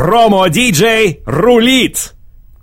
Промо-диджей рулит!